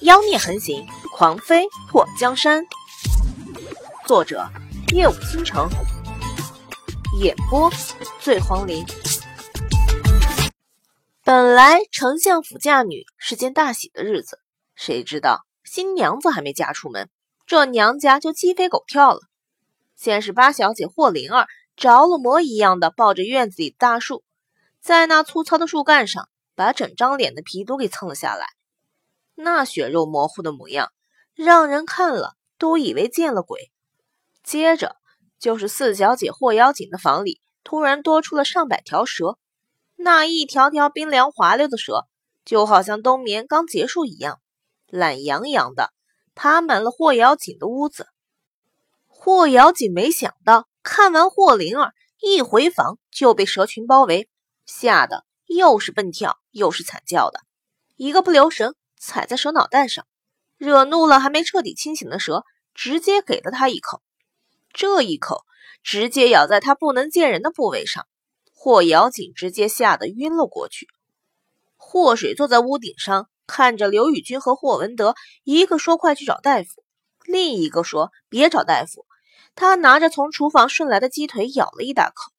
妖孽横行，狂飞破江山。作者：夜舞倾城，演播：醉黄林。本来丞相府嫁女是件大喜的日子，谁知道新娘子还没嫁出门，这娘家就鸡飞狗跳了。先是八小姐霍灵儿着了魔一样的抱着院子里的大树，在那粗糙的树干上，把整张脸的皮都给蹭了下来。那血肉模糊的模样，让人看了都以为见了鬼。接着就是四小姐霍妖锦的房里，突然多出了上百条蛇。那一条条冰凉滑溜的蛇，就好像冬眠刚结束一样，懒洋洋的爬满了霍瑶锦的屋子。霍瑶锦没想到，看完霍灵儿一回房就被蛇群包围，吓得又是蹦跳又是惨叫的，一个不留神。踩在蛇脑袋上，惹怒了还没彻底清醒的蛇，直接给了他一口。这一口直接咬在他不能见人的部位上，霍瑶锦直接吓得晕了过去。霍水坐在屋顶上，看着刘宇君和霍文德，一个说快去找大夫，另一个说别找大夫。他拿着从厨房顺来的鸡腿咬了一大口。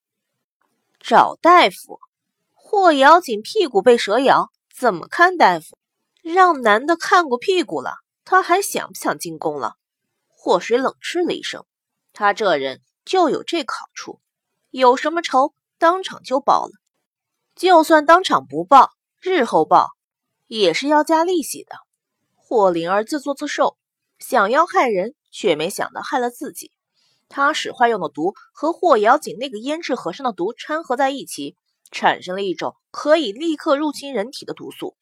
找大夫？霍瑶锦屁股被蛇咬，怎么看大夫？让男的看过屁股了，他还想不想进宫了？霍水冷嗤了一声，他这人就有这好处，有什么仇当场就报了，就算当场不报，日后报也是要加利息的。霍灵儿自作自受，想要害人，却没想到害了自己。他使坏用的毒和霍瑶锦那个胭脂和尚的毒掺合在一起，产生了一种可以立刻入侵人体的毒素。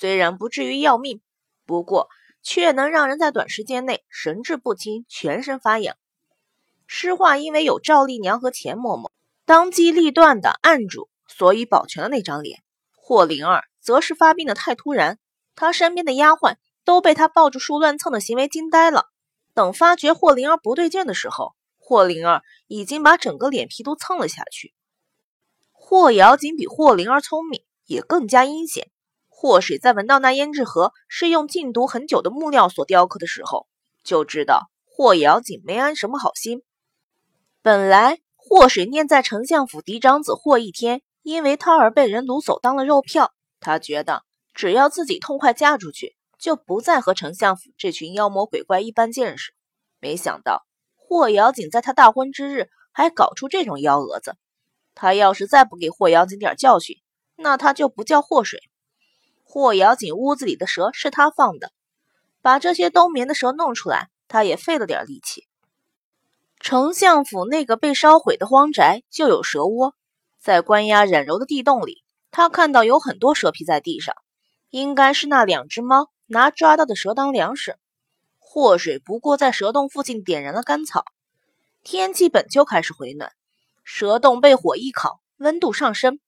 虽然不至于要命，不过却能让人在短时间内神志不清、全身发痒。诗画因为有赵丽娘和钱嬷嬷当机立断的按住，所以保全了那张脸。霍灵儿则是发病的太突然，她身边的丫鬟都被她抱着树乱蹭的行为惊呆了。等发觉霍灵儿不对劲的时候，霍灵儿已经把整个脸皮都蹭了下去。霍瑶锦比霍灵儿聪明，也更加阴险。霍水在闻到那胭脂盒是用禁毒很久的木料所雕刻的时候，就知道霍瑶锦没安什么好心。本来霍水念在丞相府嫡长子霍一天因为他而被人掳走当了肉票，他觉得只要自己痛快嫁出去，就不再和丞相府这群妖魔鬼怪一般见识。没想到霍瑶锦在他大婚之日还搞出这种幺蛾子，他要是再不给霍瑶锦点教训，那他就不叫霍水。霍瑶锦屋子里的蛇是他放的，把这些冬眠的蛇弄出来，他也费了点力气。丞相府那个被烧毁的荒宅就有蛇窝，在关押冉柔的地洞里，他看到有很多蛇皮在地上，应该是那两只猫拿抓到的蛇当粮食。祸水不过在蛇洞附近点燃了干草，天气本就开始回暖，蛇洞被火一烤，温度上升，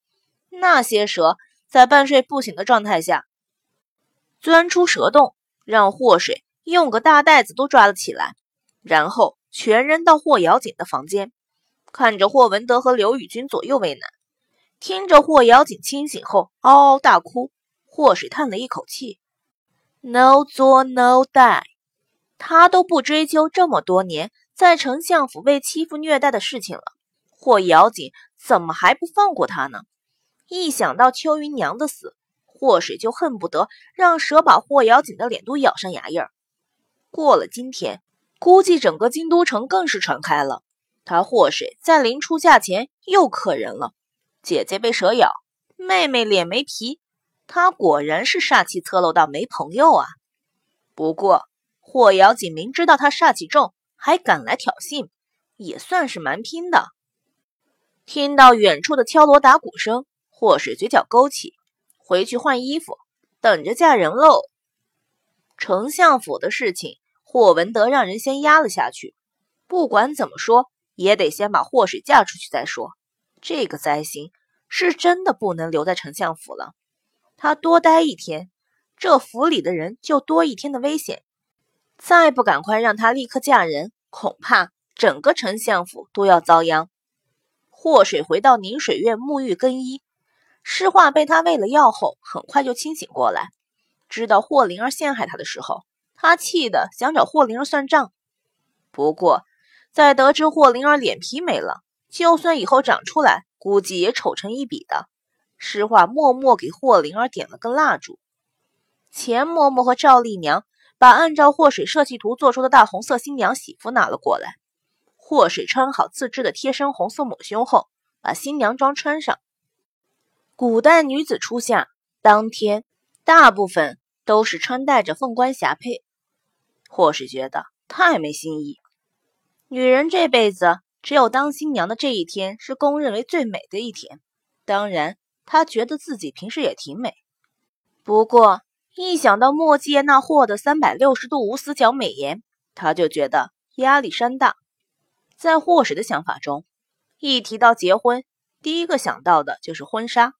那些蛇。在半睡不醒的状态下，钻出蛇洞，让霍水用个大袋子都抓了起来，然后全扔到霍瑶锦的房间。看着霍文德和刘宇君左右为难，听着霍瑶锦清醒后嗷嗷大哭，霍水叹了一口气：“No 作 No die。”他都不追究这么多年在丞相府被欺负虐待的事情了，霍瑶锦怎么还不放过他呢？一想到秋云娘的死，霍水就恨不得让蛇把霍瑶锦的脸都咬上牙印儿。过了今天，估计整个京都城更是传开了。他霍水在临出嫁前又克人了，姐姐被蛇咬，妹妹脸没皮，他果然是煞气侧漏到没朋友啊。不过霍瑶锦明知道他煞气重，还敢来挑衅，也算是蛮拼的。听到远处的敲锣打鼓声。霍水嘴角勾起，回去换衣服，等着嫁人喽。丞相府的事情，霍文德让人先压了下去。不管怎么说，也得先把霍水嫁出去再说。这个灾星是真的不能留在丞相府了。他多待一天，这府里的人就多一天的危险。再不赶快让他立刻嫁人，恐怕整个丞相府都要遭殃。霍水回到宁水院沐浴更衣。诗画被他喂了药后，很快就清醒过来。知道霍灵儿陷害他的时候，他气得想找霍灵儿算账。不过，在得知霍灵儿脸皮没了，就算以后长出来，估计也丑成一比的。诗画默默给霍灵儿点了根蜡烛。钱嬷嬷和赵丽娘把按照祸水设计图做出的大红色新娘喜服拿了过来。祸水穿好自制的贴身红色抹胸后，把新娘装穿上。古代女子出嫁当天，大部分都是穿戴着凤冠霞帔。祸水觉得太没新意。女人这辈子只有当新娘的这一天是公认为最美的一天。当然，她觉得自己平时也挺美。不过，一想到墨界那货的三百六十度无死角美颜，她就觉得压力山大。在霍水的想法中，一提到结婚，第一个想到的就是婚纱。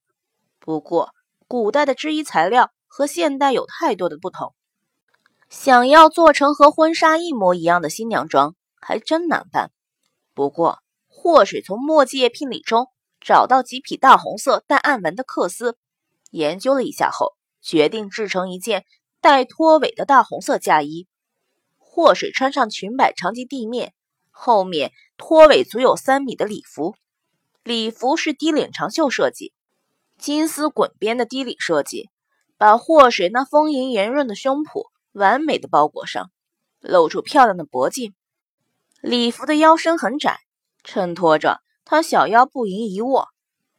不过，古代的织衣材料和现代有太多的不同，想要做成和婚纱一模一样的新娘装，还真难办。不过，祸水从墨迹叶聘礼中找到几匹大红色带暗纹的缂丝，研究了一下后，决定制成一件带拖尾的大红色嫁衣。祸水穿上裙摆长及地面。后面拖尾足有三米的礼服，礼服是低领长袖设计，金丝滚边的低领设计，把祸水那丰盈圆润的胸脯完美的包裹上，露出漂亮的脖颈。礼服的腰身很窄，衬托着她小腰不盈一握，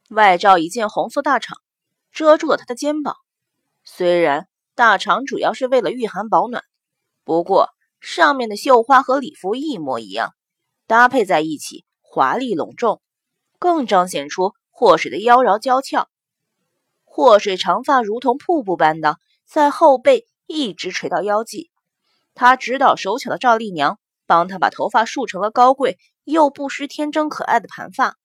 外罩一件红色大氅，遮住了她的肩膀。虽然大氅主要是为了御寒保暖，不过上面的绣花和礼服一模一样。搭配在一起，华丽隆重，更彰显出祸水的妖娆娇俏。祸水长发如同瀑布般的在后背一直垂到腰际，他指导手巧的赵丽娘帮他把头发束成了高贵又不失天真可爱的盘发。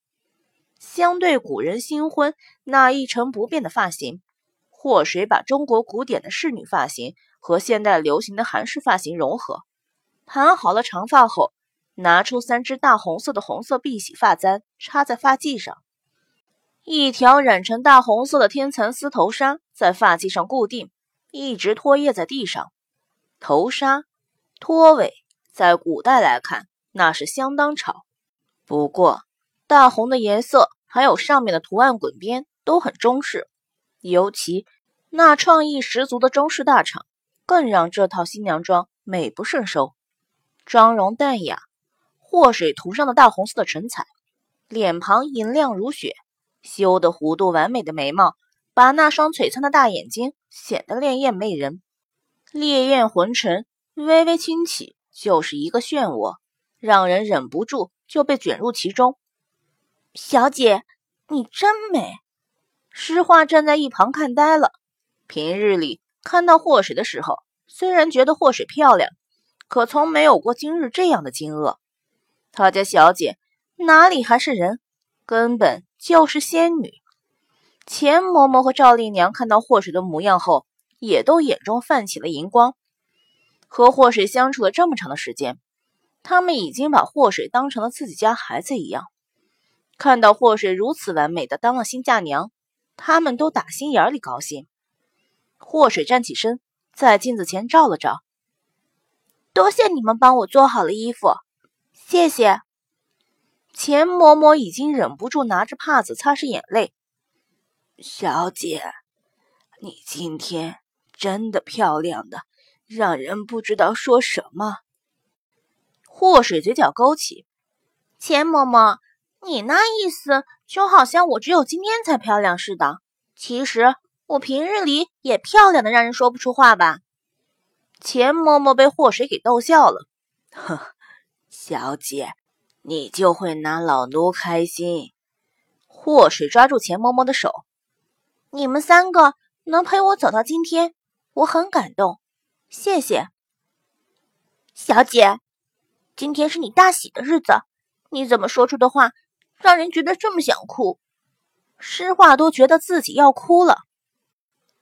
相对古人新婚那一成不变的发型，祸水把中国古典的仕女发型和现代流行的韩式发型融合，盘好了长发后。拿出三只大红色的红色碧玺发簪，插在发髻上。一条染成大红色的天蚕丝头纱在发髻上固定，一直拖曳在地上。头纱拖尾，在古代来看，那是相当潮。不过，大红的颜色还有上面的图案滚边都很中式，尤其那创意十足的中式大氅，更让这套新娘妆美不胜收。妆容淡雅。祸水涂上的大红色的唇彩，脸庞银亮如雪，修的弧度完美的眉毛，把那双璀璨的大眼睛显得潋滟媚人。烈焰浑沉，微微轻启，就是一个漩涡，让人忍不住就被卷入其中。小姐，你真美！诗画站在一旁看呆了。平日里看到祸水的时候，虽然觉得祸水漂亮，可从没有过今日这样的惊愕。他家小姐哪里还是人，根本就是仙女。钱嬷嬷和赵丽娘看到祸水的模样后，也都眼中泛起了银光。和祸水相处了这么长的时间，他们已经把祸水当成了自己家孩子一样。看到祸水如此完美的当了新嫁娘，他们都打心眼里高兴。祸水站起身，在镜子前照了照，多谢你们帮我做好了衣服。谢谢，钱嬷嬷已经忍不住拿着帕子擦拭眼泪。小姐，你今天真的漂亮的，让人不知道说什么。祸水嘴角勾起，钱嬷嬷，你那意思就好像我只有今天才漂亮似的。其实我平日里也漂亮的，让人说不出话吧？钱嬷嬷被祸水给逗笑了，呵。小姐，你就会拿老奴开心。祸水抓住钱嬷嬷的手，你们三个能陪我走到今天，我很感动，谢谢。小姐，今天是你大喜的日子，你怎么说出的话，让人觉得这么想哭？诗画都觉得自己要哭了。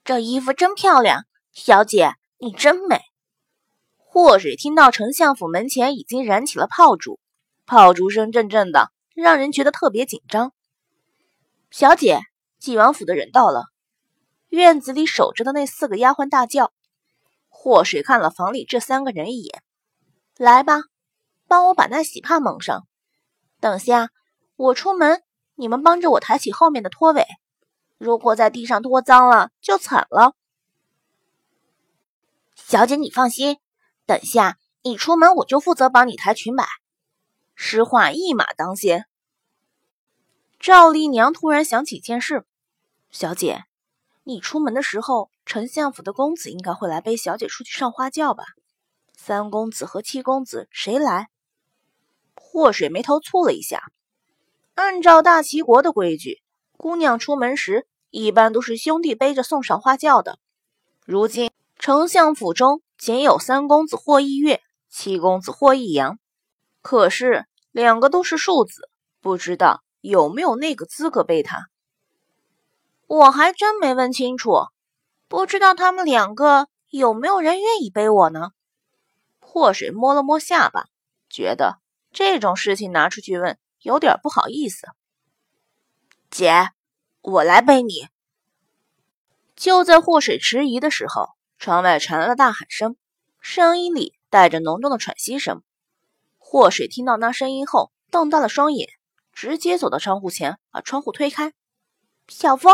这衣服真漂亮，小姐你真美。祸水听到丞相府门前已经燃起了炮竹，炮竹声阵阵的，让人觉得特别紧张。小姐，纪王府的人到了。院子里守着的那四个丫鬟大叫。祸水看了房里这三个人一眼，来吧，帮我把那喜帕蒙上。等下我出门，你们帮着我抬起后面的拖尾。如果在地上拖脏了，就惨了。小姐，你放心，等下你出门，我就负责帮你抬裙摆。诗画一马当先。赵丽娘突然想起一件事：小姐，你出门的时候，丞相府的公子应该会来背小姐出去上花轿吧？三公子和七公子谁来？祸水眉头蹙了一下。按照大齐国的规矩，姑娘出门时一般都是兄弟背着送上花轿的。如今丞相府中仅有三公子霍一月、七公子霍一阳，可是两个都是庶子，不知道。有没有那个资格背他？我还真没问清楚，不知道他们两个有没有人愿意背我呢？祸水摸了摸下巴，觉得这种事情拿出去问有点不好意思。姐，我来背你。就在祸水迟疑的时候，窗外传来了大喊声，声音里带着浓重的喘息声。祸水听到那声音后，瞪大了双眼。直接走到窗户前，把窗户推开。小风。